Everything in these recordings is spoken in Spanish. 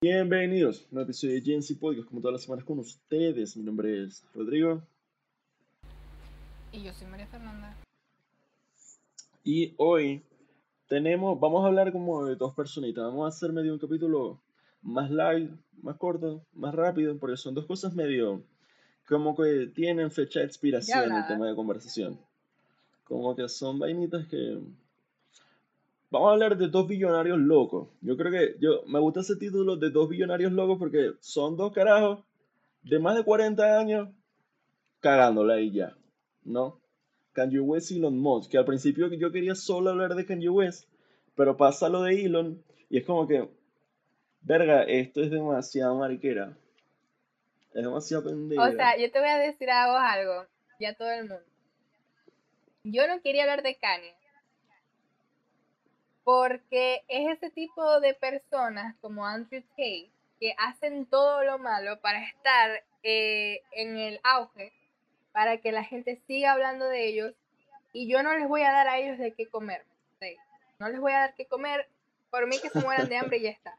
Bienvenidos a un episodio de GNC Podcast, como todas las semanas con ustedes. Mi nombre es Rodrigo. Y yo soy María Fernanda. Y hoy tenemos, vamos a hablar como de dos personitas. Vamos a hacer medio un capítulo más light, más corto, más rápido, porque son dos cosas medio como que tienen fecha de expiración en el tema de conversación. Como que son vainitas que Vamos a hablar de dos billonarios locos. Yo creo que yo me gusta ese título de dos billonarios locos porque son dos carajos de más de 40 años cagándola y ya, ¿no? Kanye West y Elon Musk, que al principio yo quería solo hablar de Kanye West, pero pasa lo de Elon y es como que, verga, esto es demasiado mariquera. Es demasiado pendeja. O sea, yo te voy a decir a vos algo, ya todo el mundo. Yo no quería hablar de Kanye, porque es ese tipo de personas como Andrew Tate que hacen todo lo malo para estar eh, en el auge, para que la gente siga hablando de ellos y yo no les voy a dar a ellos de qué comer. No les voy a dar qué comer, por mí que se mueran de hambre y ya está.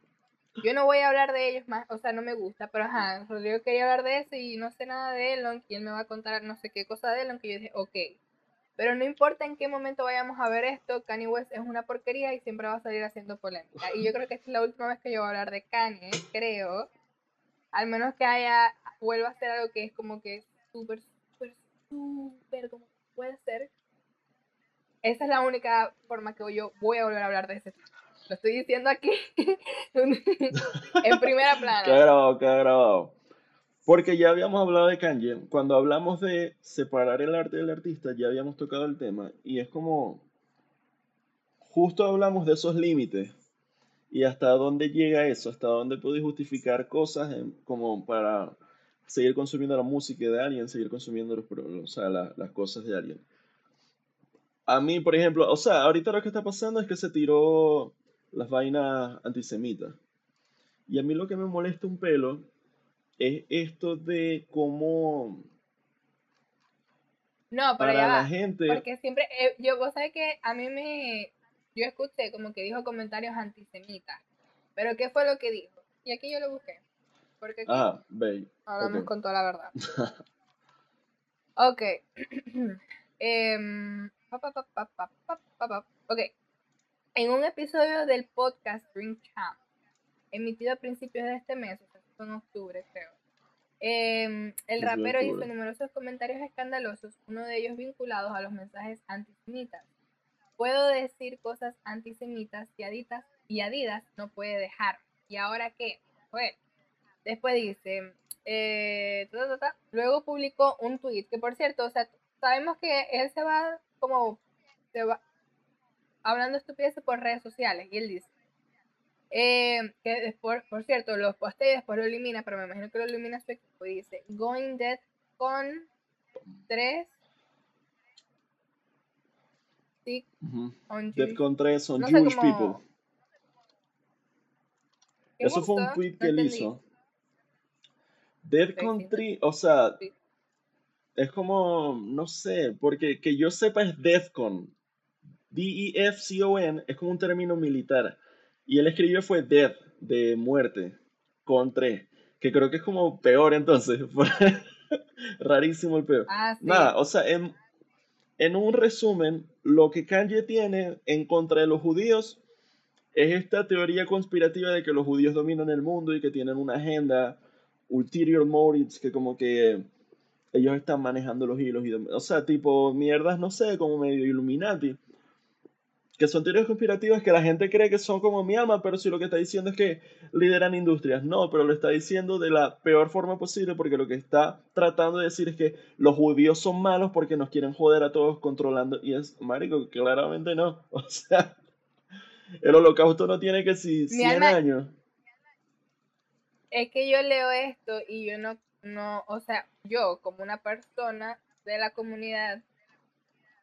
Yo no voy a hablar de ellos más, o sea, no me gusta, pero ajá, Rodrigo quería hablar de eso y no sé nada de Elon, quién me va a contar no sé qué cosa de Elon, que yo dije, ok, pero no importa en qué momento vayamos a ver esto, Kanye West es una porquería y siempre va a salir haciendo polémica. Y yo creo que esta es la última vez que yo voy a hablar de Kanye, creo. Al menos que haya, vuelva a ser algo que es como que súper, súper, como puede ser. Esa es la única forma que yo voy a volver a hablar de ese tema. Lo estoy diciendo aquí en primera plana. Qué grabado. Porque ya habíamos hablado de Kanye, cuando hablamos de separar el arte del artista, ya habíamos tocado el tema, y es como, justo hablamos de esos límites, y hasta dónde llega eso, hasta dónde puede justificar cosas como para seguir consumiendo la música de alguien, seguir consumiendo los, o sea, las cosas de alguien. A mí, por ejemplo, o sea, ahorita lo que está pasando es que se tiró las vainas antisemitas. Y a mí lo que me molesta un pelo es esto de cómo no, para la gente. Porque siempre, eh, yo, vos sabés que a mí me, yo escuché como que dijo comentarios antisemitas, pero ¿qué fue lo que dijo? Y aquí yo lo busqué. Porque aquí ah, hablamos con toda la verdad. ok. ok. En un episodio del podcast Drink Champ, emitido a principios de este mes, en octubre, creo. Em, el rapero hizo numerosos comentarios escandalosos, uno de ellos vinculados a los mensajes antisemitas. Puedo decir cosas antisemitas y Adidas, y Adidas no puede dejar. ¿Y ahora qué? Pues, después dice, eh, luego publicó un tweet, que por cierto, o sea, sabemos que él se va como, se va hablando estupideces por redes sociales, y él dice, eh, que después, por cierto, los postea y después lo elimina, pero me imagino que lo elimina su equipo y dice Going Dead con 3 Dead con 3 on Jewish people. Eso fue un tweet que él hizo. Dead 3, o sea, es como, no sé, porque que yo sepa es Defcon. D-E-F-C-O-N es como un término militar. Y él escribió fue Death, de muerte, con tres. Que creo que es como peor entonces. Rarísimo el peor. Ah, Nada, o sea, en, en un resumen, lo que Kanye tiene en contra de los judíos es esta teoría conspirativa de que los judíos dominan el mundo y que tienen una agenda ulterior motives que como que ellos están manejando los hilos y o sea, tipo mierdas, no sé, como medio Illuminati que son teorías conspirativas que la gente cree que son como mi alma, pero si lo que está diciendo es que lideran industrias, no, pero lo está diciendo de la peor forma posible porque lo que está tratando de decir es que los judíos son malos porque nos quieren joder a todos controlando y es, marico, claramente no, o sea, el holocausto no tiene que si 100 años. Es que yo leo esto y yo no, no, o sea, yo como una persona de la comunidad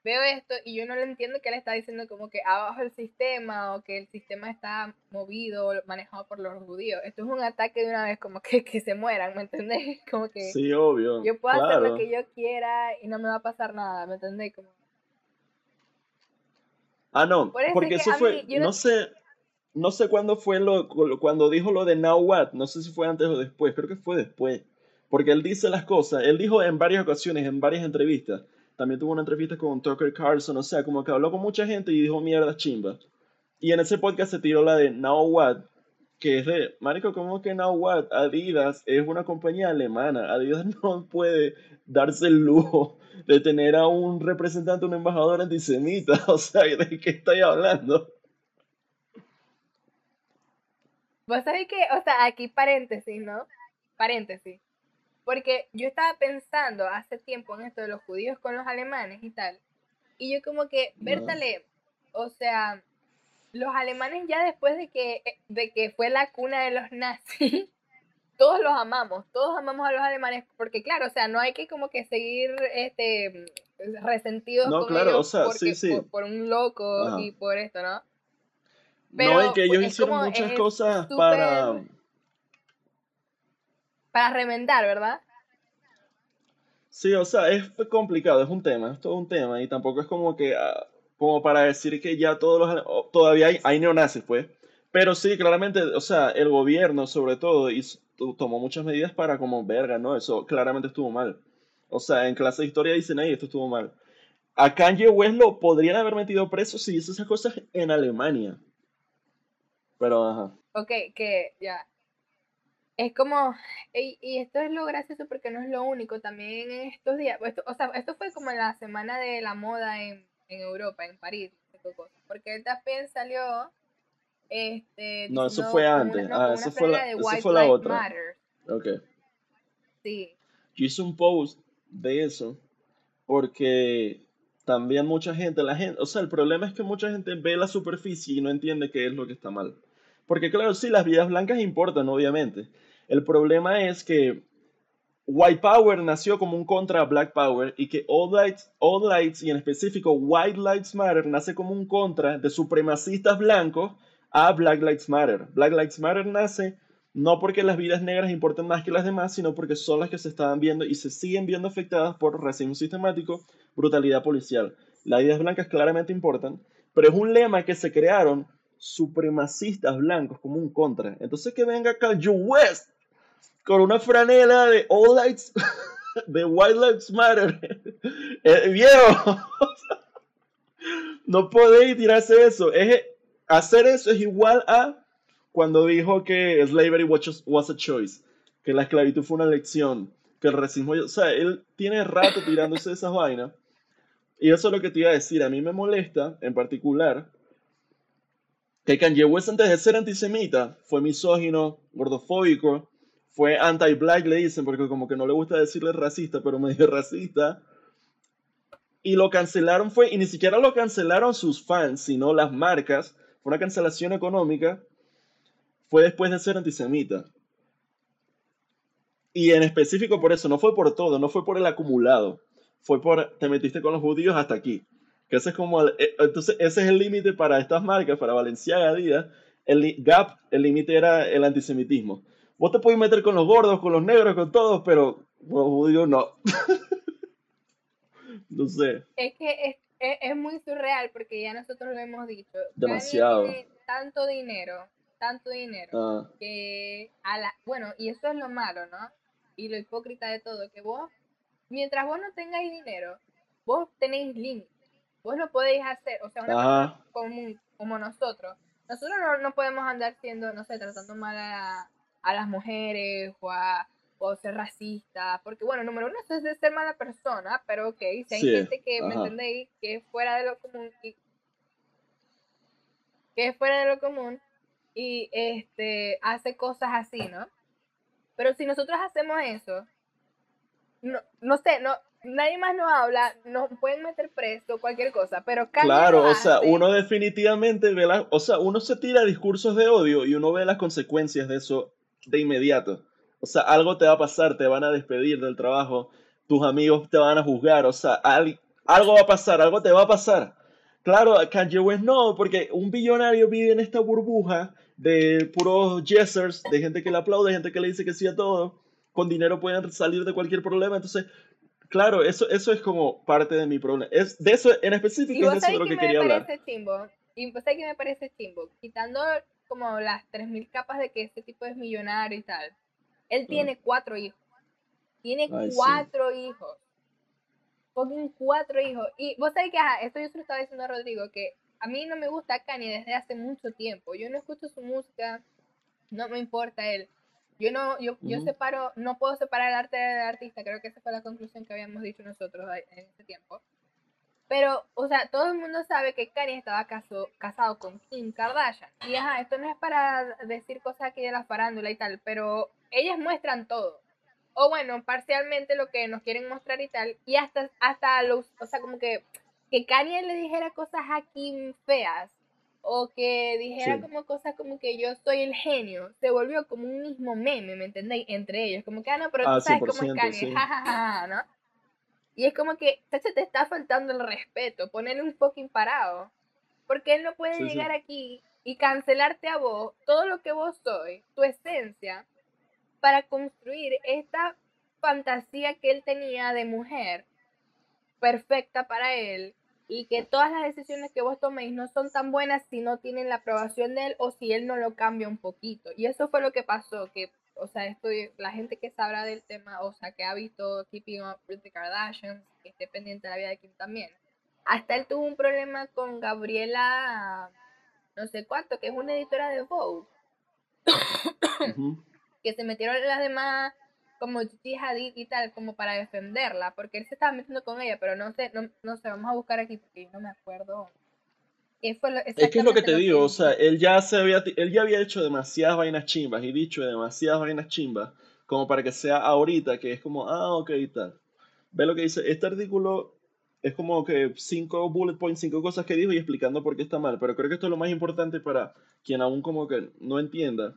veo esto y yo no le entiendo que él está diciendo como que abajo el sistema o que el sistema está movido o manejado por los judíos. Esto es un ataque de una vez como que, que se mueran, ¿me entendés? Como que Sí, obvio. yo puedo hacer lo que yo quiera y no me va a pasar nada, ¿me entendés? Como, Ah, no, por porque es que eso fue, mí, yo no, no sé, no sé cuándo fue lo, cuando dijo lo de Now What, no sé si fue antes o después, creo que fue después, porque él dice las cosas, él dijo en varias ocasiones, en varias entrevistas, también tuvo una entrevista con Tucker Carlson, o sea, como que habló con mucha gente y dijo mierda chimba. Y en ese podcast se tiró la de Now What, que es de, marico, ¿cómo que Now What? Adidas es una compañía alemana, Adidas no puede darse el lujo de tener a un representante, un embajador antisemita, o sea, ¿de qué estáis hablando? Vos sabés que, o sea, aquí paréntesis, ¿no? Paréntesis. Porque yo estaba pensando hace tiempo en esto de los judíos con los alemanes y tal. Y yo como que, No. Bertale, o sea, los alemanes ya después de que, eh, de que fue la cuna de los nazis, todos los amamos, todos amamos a los alemanes, porque claro, o sea, no hay que como que seguir este resentidos No, con claro, o ellos sea, porque, sí, sí. por, por un loco Ajá. y por esto, ¿no? No, y que ellos hicieron como, muchas cosas para... para remendar, ¿verdad? Sí, o sea, es complicado, es un tema, es todo un tema, y tampoco es como que, ah, como para decir que ya todos los, ale- o- todavía hay, hay neonazis, pues, pero sí, claramente, o sea, el gobierno, sobre todo, hizo- to- tomó muchas medidas para como, verga, ¿no? Eso claramente estuvo mal. O sea, en clase de historia dicen, ahí, esto estuvo mal. A Kanye West lo podrían haber metido preso si hizo esas cosas en Alemania, pero, ajá. Ok, que ya. Es como, y, y esto es lo gracioso porque no es lo único, también en estos días, pues, esto- o sea, esto fue como la semana de la moda en, en Europa, en París, porque él también salió, este, No, eso fue como una, antes, no, ah, eso fue la, de eso White fue la otra. Matter, Ok. sí, Yo hice un post de eso porque también mucha gente, la gente, o sea, el problema es que mucha gente ve la superficie y no entiende qué es lo que está mal. Porque claro, sí, las vidas blancas importan, obviamente. El problema es que White Power nació como un contra Black Power y que All Lights, All Lights y en específico White Lives Matter nace como un contra de supremacistas blancos a Black Lives Matter. Black Lives Matter nace no porque las vidas negras importen más que las demás, sino porque son las que se estaban viendo y se siguen viendo afectadas por racismo sistemático, brutalidad policial. Las vidas blancas claramente importan, pero es un lema que se crearon supremacistas blancos como un contra. Entonces que venga Kanye West con una franela de All Lights, de White Lives Matter. Eh, viejo, no podéis tirarse eso. Es, hacer eso es igual a cuando dijo que slavery was, a choice, que la esclavitud fue una elección, que el racismo, o sea, él tiene rato tirándose esas vainas. Y eso es lo que te iba a decir. A mí me molesta, en particular, que Kanye West antes de ser antisemita fue misógino, gordofóbico, fue anti-black, le dicen, porque como que no le gusta decirle racista, pero medio racista. Y lo cancelaron fue, y ni siquiera lo cancelaron sus fans, sino las marcas. Fue una cancelación económica. Fue después de ser antisemita. Y en específico por eso, no fue por todo, no fue por el acumulado. Fue por, te metiste con los judíos hasta aquí. Que ese es como, el- eh, entonces ese es el límite para estas marcas, para Valenciaga, Adidas. El Gap, el límite era el antisemitismo. Vos te podés meter con los gordos, con los negros, con todos, pero los judíos no. no sé, es que es, es, es muy surreal porque ya nosotros lo hemos dicho, demasiado. tiene tanto dinero, tanto dinero, Ah, que a la, bueno, y eso es lo malo, ¿no? Y lo hipócrita de todo, que vos, mientras vos no tengáis dinero, vos tenéis límites, vos no podéis hacer, o sea, una persona común como nosotros, nosotros no, no podemos andar siendo, no sé, tratando mal a, a las mujeres o a o ser racista, porque bueno, número uno es de ser mala persona, pero ok, si hay sí, gente que, ¿me entendéis? Que es fuera de lo común y que es fuera de lo común y este hace cosas así, ¿no? Pero si nosotros hacemos eso, no, no sé, no, nadie más nos habla, nos pueden meter preso, cualquier cosa, pero Claro, o sea, uno definitivamente ve las, o sea, uno se tira discursos de odio y uno ve las consecuencias de eso de inmediato. O sea, algo te va a pasar, te van a despedir del trabajo, tus amigos te van a juzgar, o sea, al- algo va a pasar, algo te va a pasar. Claro, Kanye West no, porque un billonario vive en esta burbuja de puros yesers, de gente que le aplaude, gente que le dice que sí a todo. Con dinero pueden salir de cualquier problema. Entonces, claro, eso, eso es como parte de mi problema. Es, de eso en específico es de eso lo que, quería hablar. Chimbo? Y vos sabés que me parece chimbo, quitando como las 3.000 capas de que este tipo es millonario y tal. Él tiene cuatro hijos. Tiene cuatro hijos. Fucking cuatro hijos. Y vos sabés que, ajá, esto yo se lo estaba diciendo a Rodrigo, que a mí no me gusta Kanye desde hace mucho tiempo. Yo no escucho su música, no me importa él. Yo no, yo, yo separo, no puedo separar el arte del artista, creo que esa fue la conclusión que habíamos dicho nosotros en ese tiempo. Pero, o sea, todo el mundo sabe que Kanye estaba casado con Kim Kardashian. Y ajá, esto no es para decir cosas aquí de la farándula y tal, pero ellas muestran todo. O bueno, parcialmente lo que nos quieren mostrar y tal. Y hasta, hasta los, o sea, como que, que Kanye le dijera cosas a Kim feas. O que dijera como cosas como que yo soy el genio. Se volvió como un mismo meme, ¿me entendéis? Entre ellos. Como que, ah, no, pero tú ah, sabes cómo es Kanye. Ja, ¿no? Y es como que, se te está faltando el respeto, ponerle un fucking parado. Porque él no puede llegar aquí y cancelarte a vos todo lo que vos sois, tu esencia, para construir esta fantasía que él tenía de mujer perfecta para él y que todas las decisiones que vos toméis no son tan buenas si no tienen la aprobación de él o si él no lo cambia un poquito. Y eso fue lo que pasó, que o sea, estoy, la gente que sabrá del tema, o sea, que ha visto Keeping Up with the Kardashians, que esté pendiente de la vida de Kim también. Hasta él tuvo un problema con Gabriela, no sé cuánto, que es una editora de Vogue. Que se metieron las demás como Hadid y tal, como para defenderla, porque él se estaba metiendo con ella, pero no sé, no, no sé, vamos a buscar aquí porque no me acuerdo es que es lo que te digo, o sea, él ya, se había, él ya había hecho demasiadas vainas chimbas y dicho demasiadas vainas chimbas como para que sea ahorita, que es como, ah, ok, y tal. Ve lo que dice, este artículo es como que cinco bullet points, cinco cosas que dijo y explicando por qué está mal, pero creo que esto es lo más importante para quien aún como que no entienda.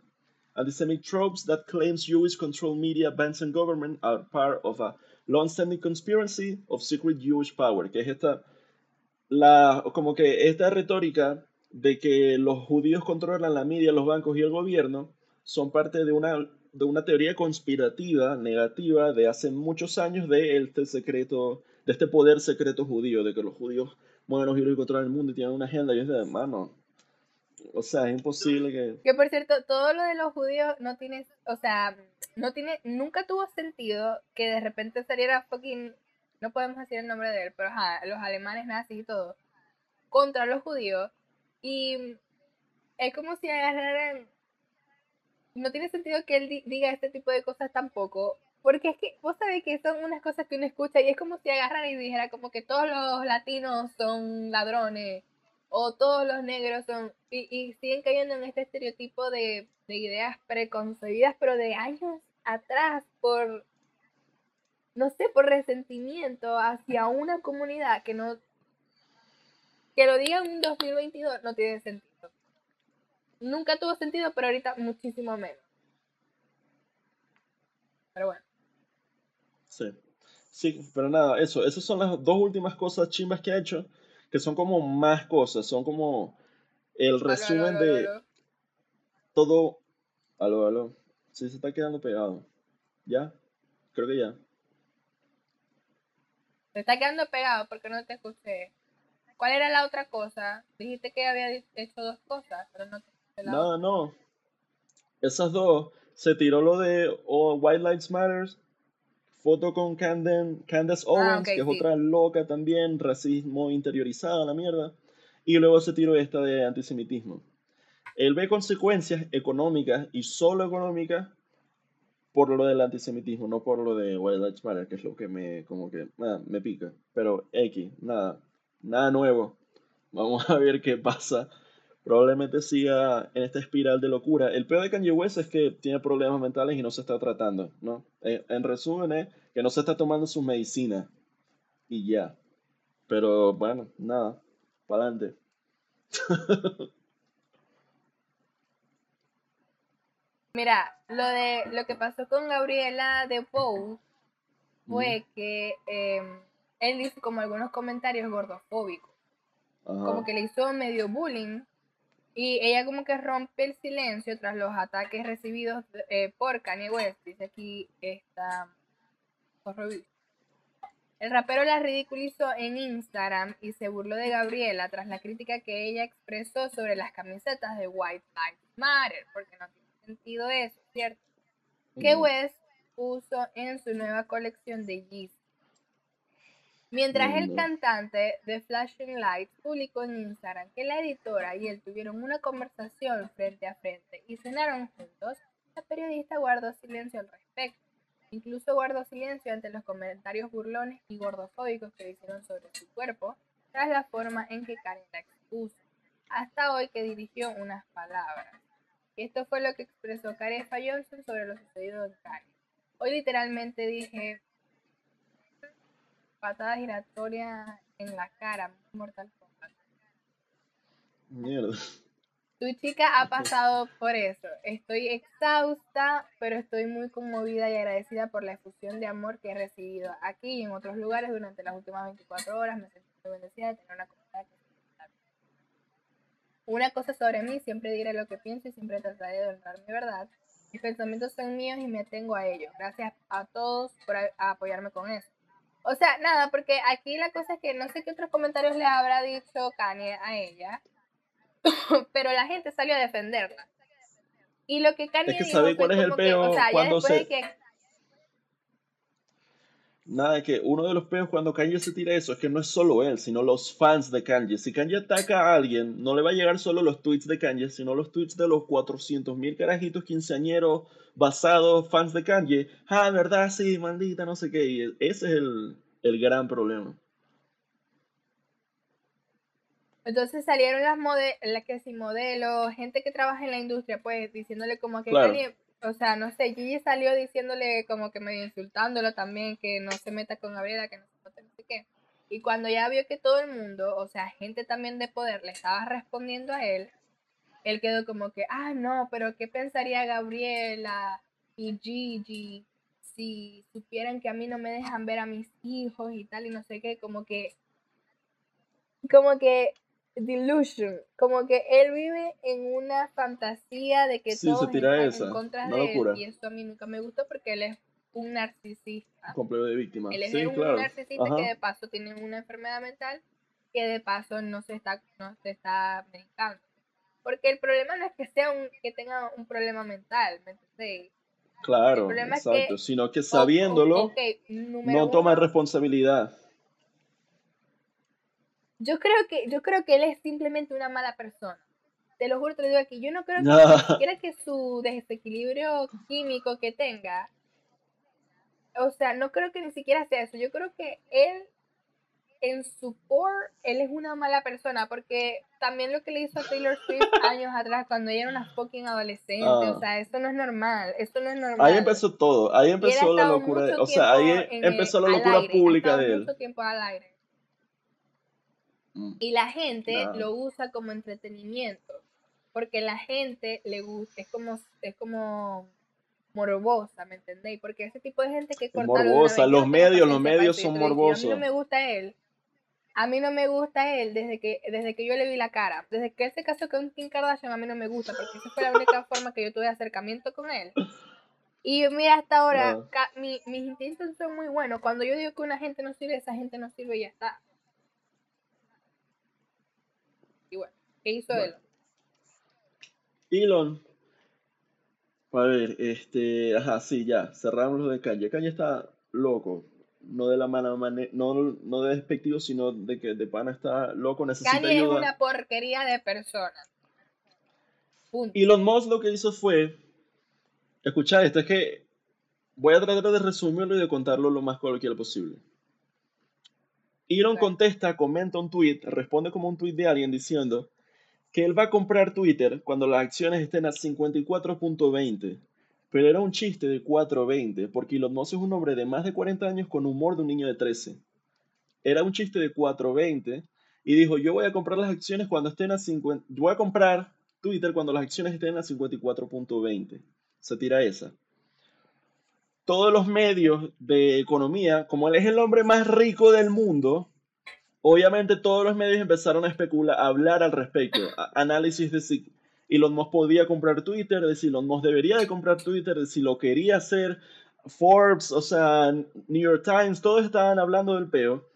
Antisemitic tropes that claims Jewish control media, bands and government are part of a long-standing conspiracy of secret Jewish power, que es esta la, como que esta retórica de que los judíos controlan la media, los bancos y el gobierno son parte de una, de una teoría conspirativa negativa de hace muchos años de este secreto, de este poder secreto judío, de que los judíos mueven los hilos y controlan el mundo y tienen una agenda. Y es de, hermano, o sea, es imposible que... Que por cierto, todo lo de los judíos no tiene, o sea, no tiene, nunca tuvo sentido que de repente saliera fucking no podemos decir el nombre de él, pero los alemanes nazis y todo, contra los judíos. Y es como si agarraran... No tiene sentido que él diga este tipo de cosas tampoco, porque es que vos sabés que son unas cosas que uno escucha y es como si agarrara y dijera como que todos los latinos son ladrones o todos los negros son... Y, siguen cayendo en este estereotipo de, de ideas preconcebidas, pero de años atrás por no sé, por resentimiento hacia una comunidad que no, que lo diga en 2022 no tiene sentido. Nunca tuvo sentido, pero ahorita muchísimo menos. Pero bueno. Sí. Sí, pero nada, eso, esas son las dos últimas cosas chimbas que ha hecho, que son como más cosas, son como el resumen de todo. Aló, aló. Sí, se está quedando pegado. ¿Ya? Creo que ya. Se está quedando pegado porque no te escuché. ¿Cuál era la otra cosa? Dijiste que había hecho dos cosas, pero no te escuché la No, no. Esas dos. Se tiró lo de oh, White Lives Matters. Foto con Candace ah, Owens, que es otra loca también. Racismo interiorizado, la mierda. Y luego se tiró esta de antisemitismo. Él ve consecuencias económicas y solo económicas por lo del antisemitismo, no por lo de White Lives Matter, que es lo que me, como que, nada, me pica. Pero X, nada, nada nuevo. Vamos a ver qué pasa. Probablemente siga en esta espiral de locura. El peor de Kanye West es que tiene problemas mentales y no se está tratando, ¿no? En, en resumen es que no se está tomando su medicina. Y ya. Pero bueno, nada, para adelante. Mira, lo de lo que pasó con Gabriela de Pou fue que em, él hizo como algunos comentarios gordofóbicos. Ajá. Como que le hizo medio bullying. Y ella como que rompe el silencio tras los ataques recibidos eh, por Kanye West. Dice aquí esta. El rapero la ridiculizó en Instagram y se burló de Gabriela tras la crítica que ella expresó sobre las camisetas de White Lives Matter, porque no tiene sentido eso, ¿cierto? Que. West puso en su nueva colección de Yeezy. Mientras el cantante de Flashing Lights publicó en Instagram que la editora y él tuvieron una conversación frente a frente y cenaron juntos, la periodista guardó silencio al respecto. Incluso guardó silencio ante los comentarios burlones y gordofóbicos que hicieron sobre su cuerpo, tras la forma en que Karen la expuso, hasta hoy que dirigió unas palabras. Esto fue lo que expresó Carefa Johnson sobre lo sucedido en Cali. Hoy literalmente dije patada giratoria en la cara, Mortal Kombat. Mierda. Tu chica ha pasado por eso. Estoy exhausta, pero estoy muy conmovida y agradecida por la efusión de amor que he recibido aquí y en otros lugares durante las últimas 24 horas. Me siento muy bendecida de tener una comunidad que. Una cosa sobre mí, siempre diré lo que pienso y siempre trataré de honrar mi verdad. Mis pensamientos son míos y me atengo a ellos. Gracias a todos por a apoyarme con eso. O sea, nada, porque aquí la cosa es que no sé qué otros comentarios le habrá dicho Kanye a ella, pero la gente salió a defenderla. Y lo que Kanye Es que dijo ¿sabe fue cuál es el que, peo o sea, cuando después de se- que Nada, que uno de los peos cuando Kanye se tira eso es que no es solo él, sino los fans de Kanye. Si Kanye ataca a alguien, no le va a llegar solo los tweets de Kanye, sino los tweets de los 400 mil carajitos quinceañeros basados, fans de Kanye. Ah, verdad, sí, maldita, no sé qué. Y ese es el, el gran problema. Entonces salieron las las que sí modelos, gente que trabaja en la industria, pues diciéndole como que Claro. Kanye, o sea, no sé, Gigi salió diciéndole como que medio insultándolo también, que no se meta con Gabriela, que no se meta no sé qué. Y cuando ya vio que todo el mundo, o sea, gente también de poder, le estaba respondiendo a él, él quedó como que, ah, no, pero ¿qué pensaría Gabriela y Gigi si supieran que a mí no me dejan ver a mis hijos y tal y no sé qué? Como que, como que delusion, como que él vive en una fantasía de que Sí, se todos tira están esa, en contra una de locura. él y eso a mí nunca me gustó porque él es un narcisista. Complejo de víctima. Él es Sí, un claro. narcisista Ajá. que de paso tiene una enfermedad mental que de paso no se está no se está medicando. Porque el problema no es que sea un que tenga un problema mental, ¿me entendéis? Claro, problema es exacto. que- Sino que sabiéndolo, ok, número no toma uno, responsabilidad. Yo creo que yo creo que él es simplemente una mala persona. Te lo juro, te lo digo aquí. Yo no creo que ni siquiera que su desequilibrio químico que tenga, o sea, no creo que ni siquiera sea eso. Yo creo que él, en su core, él es una mala persona, porque también lo que le hizo a Taylor Swift años atrás, cuando ella era una fucking adolescente, Ah. o sea, eso no es normal, eso no es normal. Ahí empezó todo, ahí empezó la locura, de- o sea, ahí empezó la locura aire, pública de él. mucho tiempo al aire. Mm. Y la gente Claro. lo usa como entretenimiento. Porque la gente le gusta, es como, es como morbosa, ¿me entendéis? Porque ese tipo de gente que corta morbosa, los medios, los medios son A mí no morbosos. me gusta él. A mí no me gusta él desde que, desde que yo le vi la cara. Desde que él se casó con Kim Kardashian, a mí no me gusta, porque esa fue la única forma que yo tuve acercamiento con él. Y mira, hasta ahora, Ah. ca- mi- mis intentos son muy buenos. Cuando yo digo que una gente no sirve, esa gente no sirve y ya está. Y bueno, ¿qué hizo Bueno. él? Elon, a ver, este, ajá, sí, ya, cerramos lo de Kanye. Kanye está loco, no de la mala manera, no, no de despectivo, sino de que de pana está loco, necesita Kanye es ayuda. una porquería de persona. Punto. Elon Musk lo que hizo fue, escucha esto, es que voy a tratar de resumirlo y de contarlo lo más coloquial posible. Elon contesta, comenta un tweet, responde como un tweet de alguien diciendo que él va a comprar Twitter cuando las acciones estén a 54.20. Pero era un chiste de 4.20, porque Elon Musk es un hombre de más de 40 años con humor de un niño de 13. Era un chiste de 4.20 y dijo, yo voy a comprar las acciones cuando estén a 50, yo voy a comprar Twitter cuando las acciones estén a 54.20. Se tira esa. todos los medios de economía, como él es el hombre más rico del mundo, obviamente todos los medios empezaron a especular, a hablar al respecto, análisis de si Elon Musk podía comprar Twitter, de si Elon Musk debería de comprar Twitter, de si lo quería hacer, Forbes, o sea, New York Times, todos estaban hablando del peo,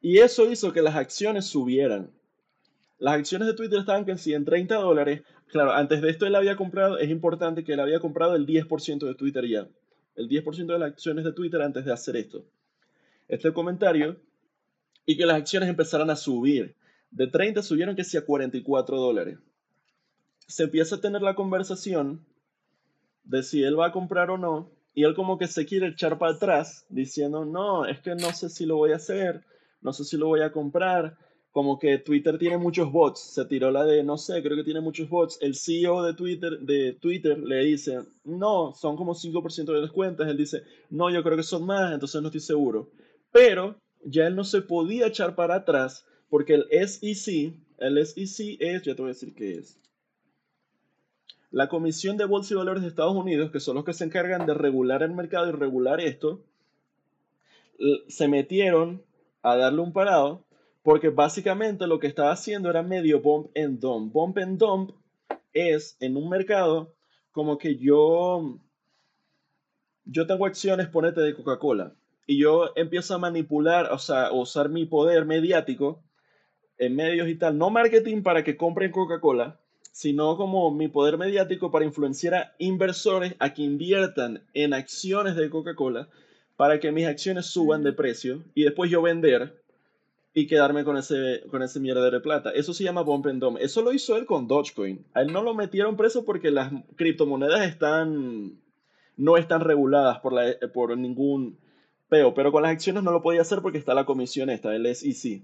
y eso hizo que las acciones subieran. Las acciones de Twitter estaban que en 30 dólares. Claro, antes de esto él había comprado, es importante que él había comprado el 10% de Twitter ya el 10% de las acciones de Twitter antes de hacer esto. Este comentario y que las acciones empezaran a subir. De 30 subieron que sí a 44 dólares. Se empieza a tener la conversación de si él va a comprar o no. Y él como que se quiere echar para atrás diciendo, no, es que no sé si lo voy a hacer, no sé si lo voy a comprar, como que Twitter tiene muchos bots, se tiró la de, no sé, creo que tiene muchos bots. El CEO de Twitter, de Twitter le dice, no, son como 5% de las cuentas. Él dice, no, yo creo que son más, entonces no estoy seguro. Pero ya él no se podía echar para atrás porque el SEC, el SEC es, ya te voy a decir qué es. La Comisión de Bolsa y Valores de Estados Unidos, que son los que se encargan de regular el mercado y regular esto, se metieron a darle un parado porque básicamente lo que estaba haciendo era medio bump and dump. Bump and dump es en un mercado como que yo, yo tengo acciones, ponete de Coca-Cola, y yo empiezo a manipular, o sea, usar mi poder mediático en medios y tal, no marketing para que compren Coca-Cola, sino como mi poder mediático para influenciar a inversores a que inviertan en acciones de Coca-Cola para que mis acciones suban de precio y después yo vender y quedarme con ese, con ese mierda de plata. Eso se llama Bump and Dump. Eso lo hizo él con Dogecoin. A él no lo metieron preso porque las criptomonedas están, no están reguladas por, la, por ningún peo, pero con las acciones no lo podía hacer porque está la comisión esta, el SEC.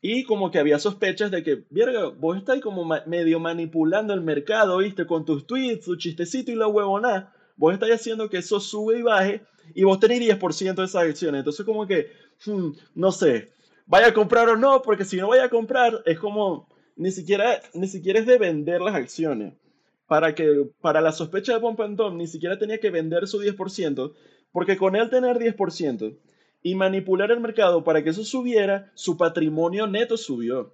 Y como que había sospechas de que, verga, vos estáis como medio manipulando el mercado, ¿viste? Con tus tweets, tu chistecito y la huevona. Vos estáis haciendo que eso sube y baje y vos tenés 10% de esas acciones. Entonces como que, hmm, no sé, vaya a comprar o no, porque si no vaya a comprar, es como, ni siquiera, ni siquiera es de vender las acciones. Para, que, para la sospecha de Pompantón, ni siquiera tenía que vender su 10%, porque con él tener 10% y manipular el mercado para que eso subiera, su patrimonio neto subió.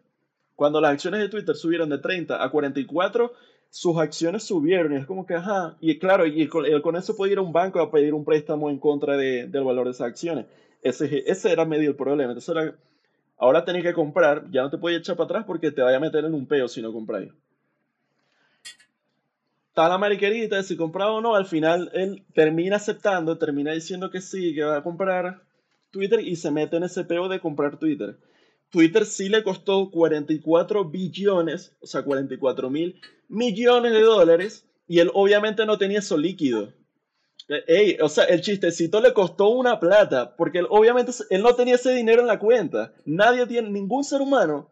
Cuando las acciones de Twitter subieron de 30 a 44, sus acciones subieron y es como que, ajá, y claro, y con, eso puede ir a un banco a pedir un préstamo en contra de, del valor de esas acciones. Ese, era medio el problema. Entonces Ahora tenés que comprar, ya no te puedes echar para atrás porque te vaya a meter en un peo si no compráis. Está la mariquerita, si compraba o no, al final él termina aceptando, termina diciendo que sí, que va a comprar Twitter y se mete en ese peo de comprar Twitter. Twitter sí le costó 44 billones, o sea, 44 mil millones de dólares, y él obviamente no tenía eso líquido. O sea, el chistecito le costó una plata, porque él, obviamente él no tenía ese dinero en la cuenta. Nadie tiene, ningún ser humano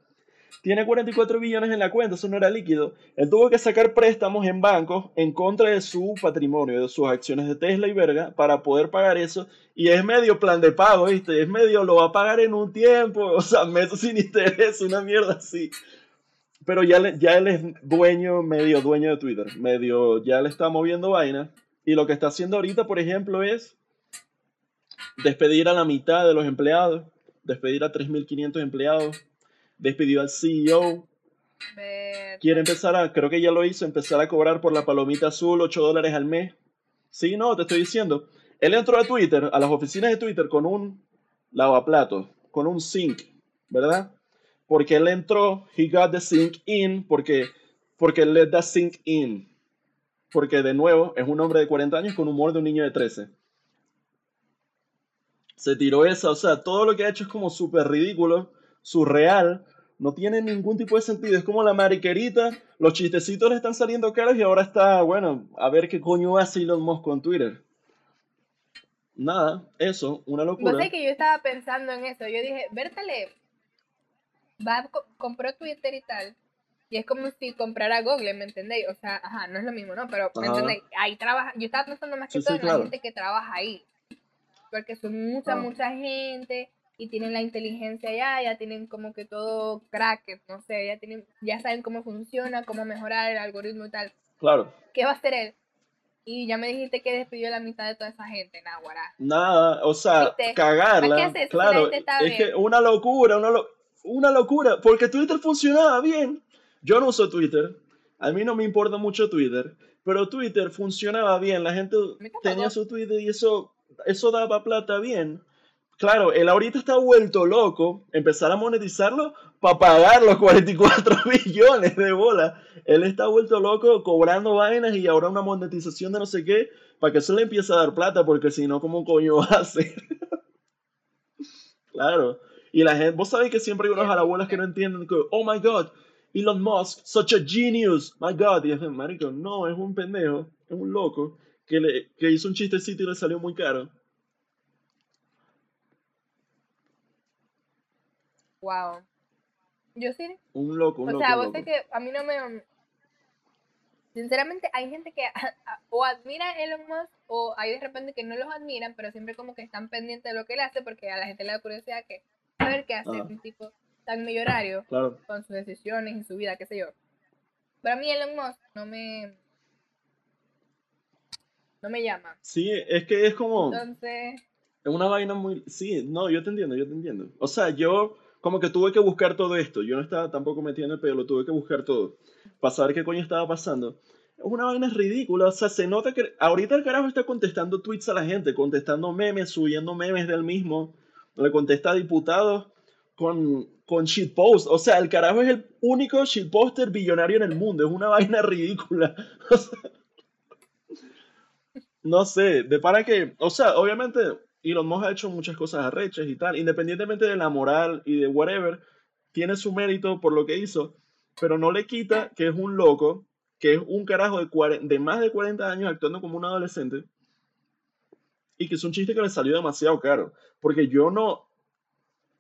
tiene 44 billones en la cuenta, eso no era líquido. Él tuvo que sacar préstamos en bancos en contra de su patrimonio, de sus acciones de Tesla y verga, para poder pagar eso. Y es medio plan de pago, ¿viste? Es medio, lo va a pagar en un tiempo, o sea, meses sin interés, una mierda así. Pero ya, ya él es dueño, medio dueño de Twitter, medio, ya le está moviendo vaina. Y lo que está haciendo ahorita, por ejemplo, es despedir a la mitad de los empleados, despedir a 3.500 empleados, despidió al CEO. Quiere empezar a, creo que ya lo hizo, empezar a cobrar por la palomita azul 8 dólares al mes. Sí, no, te estoy diciendo. Él entró a Twitter, a las oficinas de Twitter con un lavaplato, con un sink, ¿verdad? Porque él entró, he got the sink in, porque, porque él le da sink in porque de nuevo es un hombre de 40 años con humor de un niño de 13. Se tiró esa, o sea, todo lo que ha hecho es como súper ridículo, surreal, no tiene ningún tipo de sentido. Es como la mariquerita, los chistecitos le están saliendo caros y ahora está, bueno, a ver qué coño hace Elon Musk con Twitter. Nada, eso, una locura. No sé que yo estaba pensando en eso. Yo dije, Bertale, va, compró Twitter y tal. Y es como si comprara Google, ¿me entendéis? O sea, ajá, no es lo mismo, ¿no? Pero, ¿me entendéis? Ahí trabaja, yo estaba pensando más que todo en la gente que trabaja ahí. Porque son mucha, mucha gente y tienen la inteligencia ya, ya tienen como que todo crack, no sé, ya tienen, ya saben cómo funciona, cómo mejorar el algoritmo y tal. Claro. ¿Qué va a hacer él? Y ya me dijiste que despidió la mitad de toda esa gente, Náguara. Nada, o sea, ¿Viste? cagarla. ¿Para qué haces si claro, es que una locura, una, lo- una locura, porque Twitter funcionaba bien. Yo no uso Twitter, a mí no me importa mucho Twitter, pero Twitter funcionaba bien, la gente tenía su Twitter y eso, eso daba plata bien. Claro, él ahorita está vuelto loco, empezar a monetizarlo para pagar los 44 billones de bolas. Él está vuelto loco cobrando vainas y ahora una monetización de no sé qué, para que eso le empiece a dar plata, porque si no, ¿cómo coño va a hacer? Claro. Y la gente, vos sabés que siempre hay unos Qué jalabolas que no entienden que, oh my god, Elon Musk, such a genius, my god. Y es marico, no, es un pendejo, es un loco que, le, que hizo un chistecito y le salió muy caro. Wow. Yo sí. Un loco, un O loco. sea, un vos loco. sé que a mí no me. Sinceramente, hay gente que o admira a Elon Musk o hay de repente que no los admiran, pero siempre como que están pendientes de lo que él hace porque a la gente le da curiosidad que saber qué hace Ajá. un tipo tan millonario Claro. con sus decisiones y su vida, qué sé yo. Pero a mí Elon Musk no me. No me llama. Sí, es que es como... Entonces. Es una vaina muy... Sí, no, yo te entiendo, yo te entiendo. O sea, yo como que tuve que buscar todo esto. Yo no estaba tampoco metido en el pelo, tuve que buscar todo. Para saber qué coño estaba pasando. Es una vaina ridícula. O sea, se nota que ahorita el carajo está contestando tweets a la gente, contestando memes, subiendo memes del mismo. Le contesta a diputados con, con shitpost. O sea, el carajo es el único shitposter billonario en el mundo. Es una vaina ridícula. O sea, no sé, de para que, o sea, obviamente Elon Musk ha hecho muchas cosas arrechas y tal, independientemente de la moral y de whatever, tiene su mérito por lo que hizo, pero no le quita que es un loco, que es un carajo de, de más de 40 años actuando como un adolescente y que es un chiste que le salió demasiado caro, porque yo no,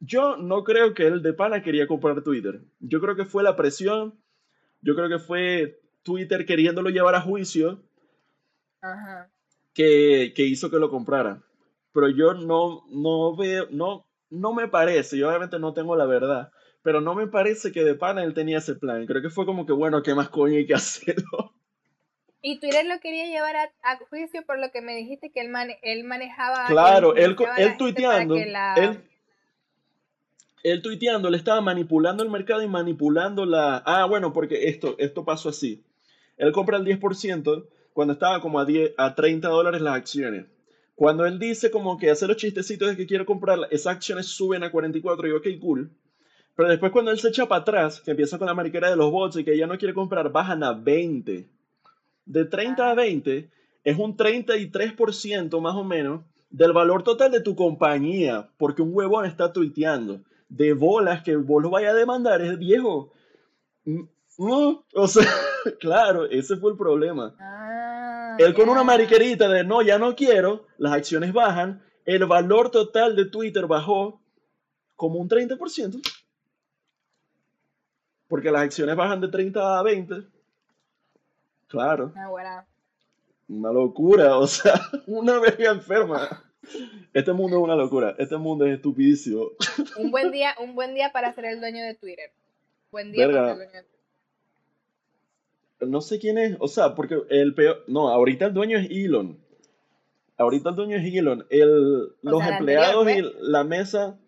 yo no creo que él de pana quería comprar Twitter, yo creo que fue la presión, yo creo que fue Twitter queriéndolo llevar a juicio Ajá. que, que hizo que lo comprara. Pero yo no, no veo, no, no me parece, yo obviamente no tengo la verdad, pero no me parece que de pana él tenía ese plan. Creo que fue como que, bueno, ¿qué más coño hay que hacerlo? Y Twitter lo quería llevar a, a juicio por lo que me dijiste que él, mane- él manejaba. Claro, él, él tuiteando, la- él, él tuiteando, le estaba manipulando el mercado y manipulando la... Ah, bueno, porque esto, esto pasó así. Él compra el 10% cuando estaba como a, 10, a 30 dólares las acciones. Cuando él dice como que hace los chistecitos de que quiere comprarla, esas acciones suben a 44 y ok, cool. Pero después cuando él se echa para atrás, que empieza con la mariquera de los bots y que ya no quiere comprar, bajan a 20. De 30 a 20 es un 33% más o menos del valor total de tu compañía, porque un huevón está tuiteando. De bolas que vos lo vayas a demandar, es viejo. Mm, mm, O sea, claro, ese fue el problema. Ah, Él con una mariquerita de no, ya no quiero, las acciones bajan, el valor total de Twitter bajó como un 30%. Porque las acciones bajan de 30 a 20. Claro, Ah, bueno. una locura, o sea, una verga enferma. Este mundo es una locura, este mundo es estupidísimo. Un buen día, un buen día para ser el dueño de Twitter. Buen día Verga. para ser el dueño de Twitter. No sé quién es, o sea, porque el peor, no, ahorita el dueño es Elon. Ahorita el dueño es Elon. El, los sea, empleados anterior, y la mesa,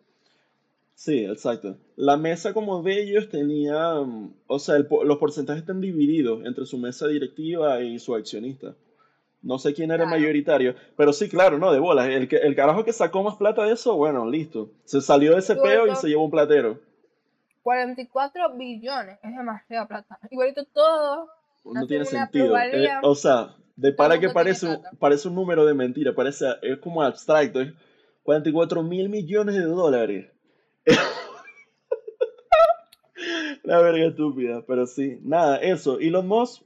sí, exacto. La mesa como de ellos tenía, o sea, el los porcentajes están divididos entre su mesa directiva y su accionista. No sé quién era el Claro. mayoritario, pero sí, claro, no, de bolas. El, que, el carajo que sacó más plata de eso, bueno, listo. Se salió de ese peo y se llevó un platero. 44 billones, es demasiada plata. Igualito todo. No tiene sentido. Eh, o sea, de para que parece parece un número de mentira, parece, es como abstracto, es 44 mil millones de dólares. La verga estúpida, pero sí. Nada, eso. Elon Musk,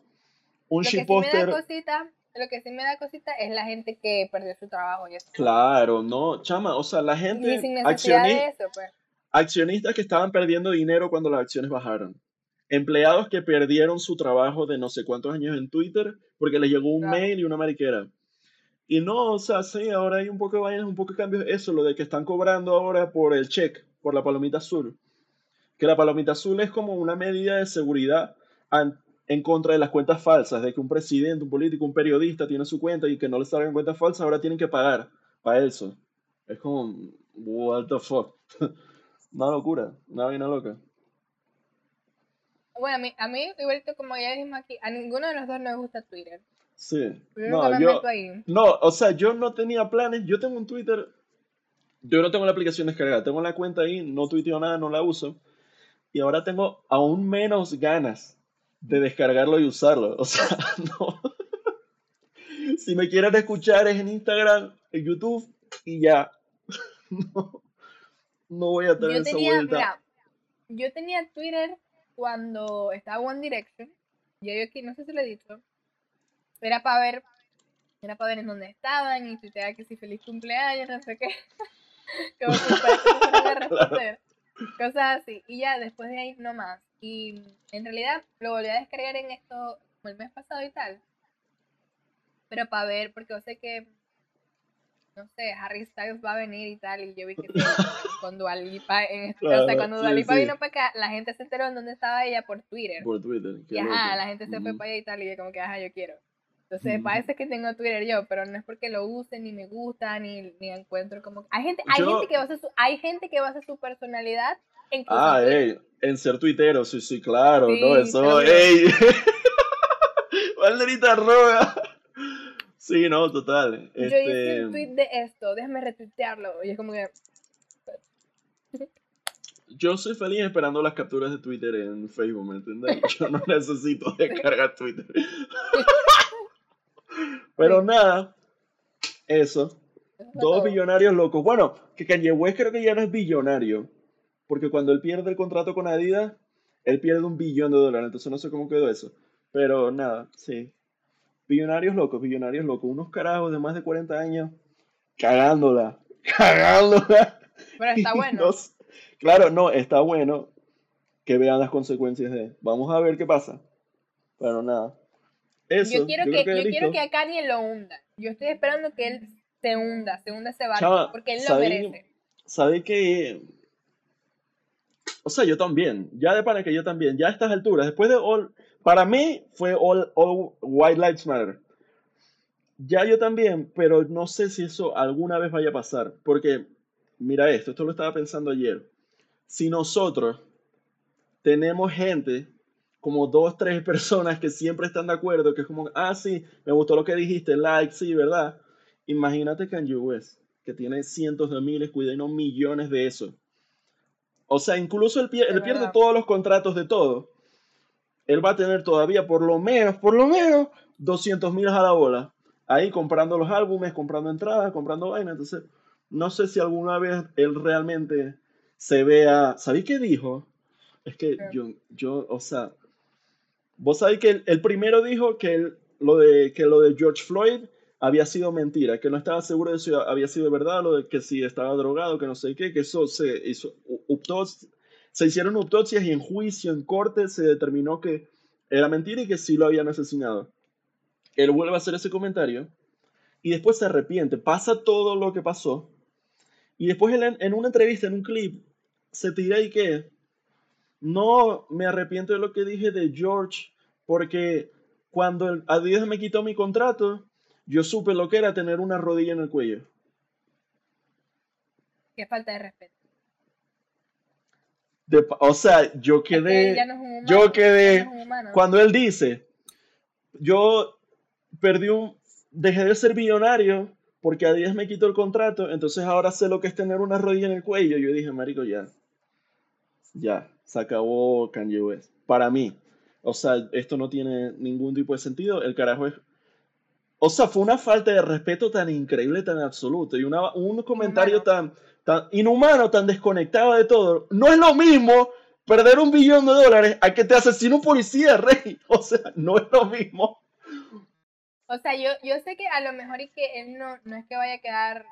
un sí shitposter. lo que sí me da cosita es la gente que perdió su trabajo y eso. Claro, no, chama, o sea, la Y gente, sin necesidad de eso, pues. accionistas que estaban perdiendo dinero cuando las acciones bajaron. Empleados que perdieron su trabajo de no sé cuántos años en Twitter porque les llegó un Claro. mail y una mariquera. Y no, o sea, sí, ahora hay un poco de vainas, un poco de cambios. Eso, lo de que están cobrando ahora por el check, por la palomita azul. Que la palomita azul es como una medida de seguridad en contra de las cuentas falsas, de que un presidente, un político, un periodista tiene su cuenta y que no le salgan cuentas falsas, ahora tienen que pagar para eso. Es como, what the fuck. una locura, una vaina loca. Bueno, a mí, a mí, igualito como ya dijimos aquí, a ninguno de los dos nos gusta Twitter. Sí. Yo No, yo, no, o sea, yo no tenía planes, yo tengo un Twitter, yo no tengo la aplicación descargada, tengo la cuenta ahí, no tuiteo nada, no la uso, y ahora tengo aún menos ganas de descargarlo y usarlo. O sea, no. Si me quieren escuchar es en Instagram, en YouTube y ya. No, no voy a tener Yo esa tenía, vuelta. mira, yo tenía Twitter cuando estaba One Direction. Yo, yo aquí, no sé si lo he dicho. Era para ver, era para ver en dónde estaban y tuiteaba que si feliz cumpleaños, no sé qué. Como para que me fueran a responder. Cosas así. Y ya después de ahí no más. Y en realidad lo volví a descargar en esto como el mes pasado y tal. Pero para ver, porque yo sé que, no sé, Harry Styles va a venir y tal. Y yo vi que con Dua Lipa, en este- o sea, Claro, cuando Dua sí, vino para acá, la gente se enteró en dónde estaba ella por Twitter. Por Twitter. Y ajá, la gente se fue para allá y tal, y yo como que, ajá, yo quiero. Entonces, es que tengo Twitter yo, pero no es porque lo use, ni me gusta, ni, ni encuentro como... Hay gente, hay Yo- gente que basa su, hay gente que basa su personalidad en Ah, ey, en ser tuitero, sí, sí, claro, Sí, no, eso, también. ey. Valderita roja. Sí, no, total. Yo hice Este, un tweet de esto, déjame retuitearlo. Y es como que, yo soy feliz esperando las capturas de Twitter en Facebook, ¿me entiendes? Yo no necesito descargar Twitter. Pero nada, eso. Dos billonarios locos. Bueno, que Kanye West creo que ya no es billonario. Porque cuando él pierde el contrato con Adidas, él pierde un billón de dólares. Entonces no sé cómo quedó eso. Pero nada, sí. Billonarios locos, billonarios locos. Unos carajos de más de 40 años cagándola. Cagándola. Pero está bueno. claro, no, está bueno que vean las consecuencias de. Vamos a ver qué pasa. Pero nada. Eso, yo quiero, que, yo quiero que a Kanye lo hunda. Yo estoy esperando que él se hunda, se hunda ese barco, Chava, porque él lo ¿sabéis- merece. Sabéis que. O sea, yo también. Ya de para que yo también. Ya a estas alturas. Después de All. Para mí fue All, all White Lives Matter. Ya yo también, pero no sé si eso alguna vez vaya a pasar. Porque, mira esto, esto lo estaba pensando ayer. Si nosotros tenemos gente, como dos, tres personas que siempre están de acuerdo, que es como, ah, sí, me gustó lo que dijiste, like, sí, ¿verdad? Imagínate Kanye West, que tiene cientos de miles, cuida y no millones de eso. O sea, incluso él, pierde todos los contratos de todo. Él va a tener todavía por lo menos, por lo menos, 200 mil a la bola. Ahí comprando los álbumes, comprando entradas, comprando vainas. Entonces, no sé si alguna vez él realmente se vea. ¿Sabéis qué dijo? Es que yo, yo, o sea, vos sabéis que el, el primero dijo que, él- lo de, que lo de George Floyd había sido mentira, que no estaba seguro de si había sido verdad, lo de que si estaba drogado, que no sé qué, que eso se hizo, se hicieron autopsias y en juicio, en corte, se determinó que era mentira y que sí lo habían asesinado. Él vuelve a hacer ese comentario y después se arrepiente, pasa todo lo que pasó y después él en una entrevista, en un clip, se tira y que no me arrepiento de lo que dije de George porque cuando el Adidas me quitó mi contrato, yo supe lo que era tener una rodilla en el cuello. Qué falta de respeto. De o sea, yo Es que él quedé, no humano. yo quedé, no cuando él dice, yo perdí un, dejé de ser billonario porque Adidas me quitó el contrato, entonces ahora sé lo que es tener una rodilla en el cuello. Yo dije, marico, ya, ya, se acabó Kanye West. Para mí, o sea, esto no tiene ningún tipo de sentido. El carajo es, o sea, fue una falta de respeto tan increíble, tan absoluto y una, un comentario tan, tan inhumano, tan desconectado de todo. No es lo mismo perder un billón de dólares a que te asesine un policía, rey. O sea, no es lo mismo. O sea, yo, yo sé que a lo mejor y que él no, no es que vaya a quedar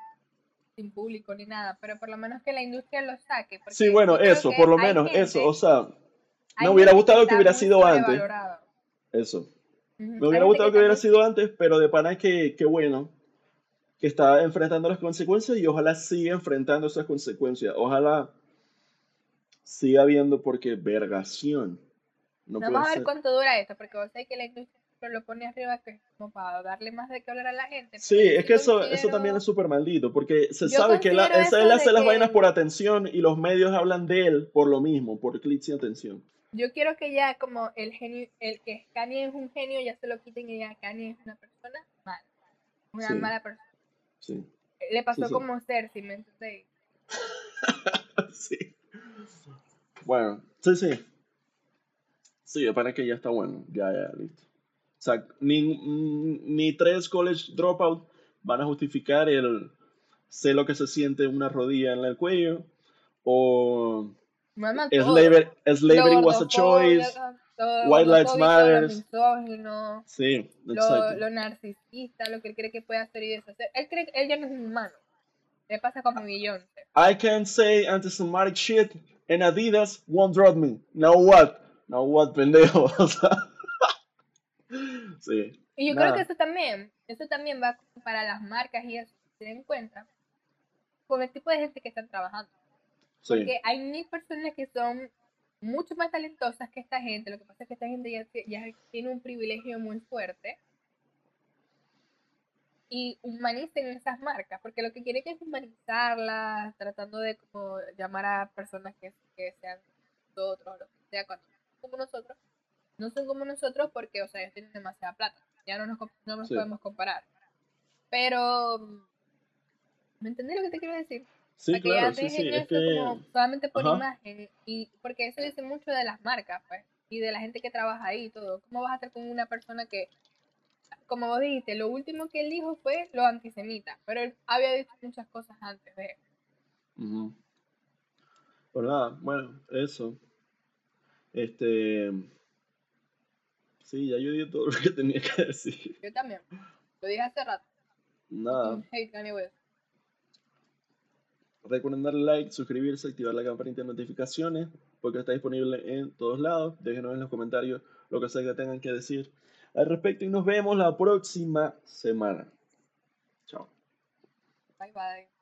sin público ni nada, pero por lo menos que la industria lo saque. Sí, bueno, eso, por lo menos, gente- eso. O sea, me hubiera gustado que hubiera sido antes. eso. Me hubiera gustado que hubiera sido antes, pero de pana que, que bueno, que está enfrentando las consecuencias y ojalá siga enfrentando esas consecuencias. Ojalá siga viendo porque vergación. No Vamos a ver ser. cuánto dura esto, porque vos sabés que la industria lo pone arriba que es como para darle más de qué hablar a la gente. Sí, es que eso, eso también es súper maldito, porque se Yo sabe que la- esa- él hace las que- vainas por atención y los medios hablan de él por lo mismo, por clics y atención. Yo quiero que ya como el genio, el que Kanye es un genio, ya se lo quiten y ya Kanye es una persona mala. Una Sí. mala persona. Sí, Le pasó sí. como Cersei, ¿me entendéis? sí. Bueno, sí, sí. Sí, me parece que ya está bueno. Ya, ya, listo. O sea, ni, ni tres college dropout van a justificar el sé lo que se siente una rodilla en el cuello o Mamá, todo. slavery, was a choice. lo White Lives Matter. Misógino, Sí, lo, lo narcisista, lo que él cree que puede hacer y deshacer. Él cree que él ya no es un humano. Le pasa como millón. I can say anti-Semitic shit and Adidas won't drop me. Now what? Now what, pendejo. Sí. Y yo Nada. creo que eso también, eso también va para las marcas y eso, se den cuenta con el tipo de gente que están trabajando. Sí. Porque hay mil personas que son mucho más talentosas que esta gente. Lo que pasa es que esta gente ya, ti- ya tiene un privilegio muy fuerte. Y humanicen esas marcas, porque lo que quieren es humanizarlas, tratando de como llamar a personas que, que sean nosotros, o lo que sea, cuando son como nosotros. No son como nosotros porque, o sea, ellos tienen demasiada plata. Ya no nos, no nos Sí. podemos comparar. Pero, ¿me entendés lo que te quiero decir? Sí, Para que claro, ya sí, sí. Es eso que. como solamente por Ajá. imagen y porque eso dice mucho de las marcas pues y de la gente que trabaja ahí y todo cómo vas a estar con una persona que como vos dijiste lo último que él dijo fue lo antisemita pero él había dicho muchas cosas antes de Ujú. Pues nada, bueno, eso. Este. Sí, ya yo di todo lo que tenía que decir. yo también lo dije hace rato Nada. hate Kanye West. Recuerden darle like, suscribirse, activar la campanita de notificaciones, porque está disponible en todos lados. Déjenos en los comentarios lo que sea que tengan que decir al respecto y nos vemos la próxima semana. Chao. bye bye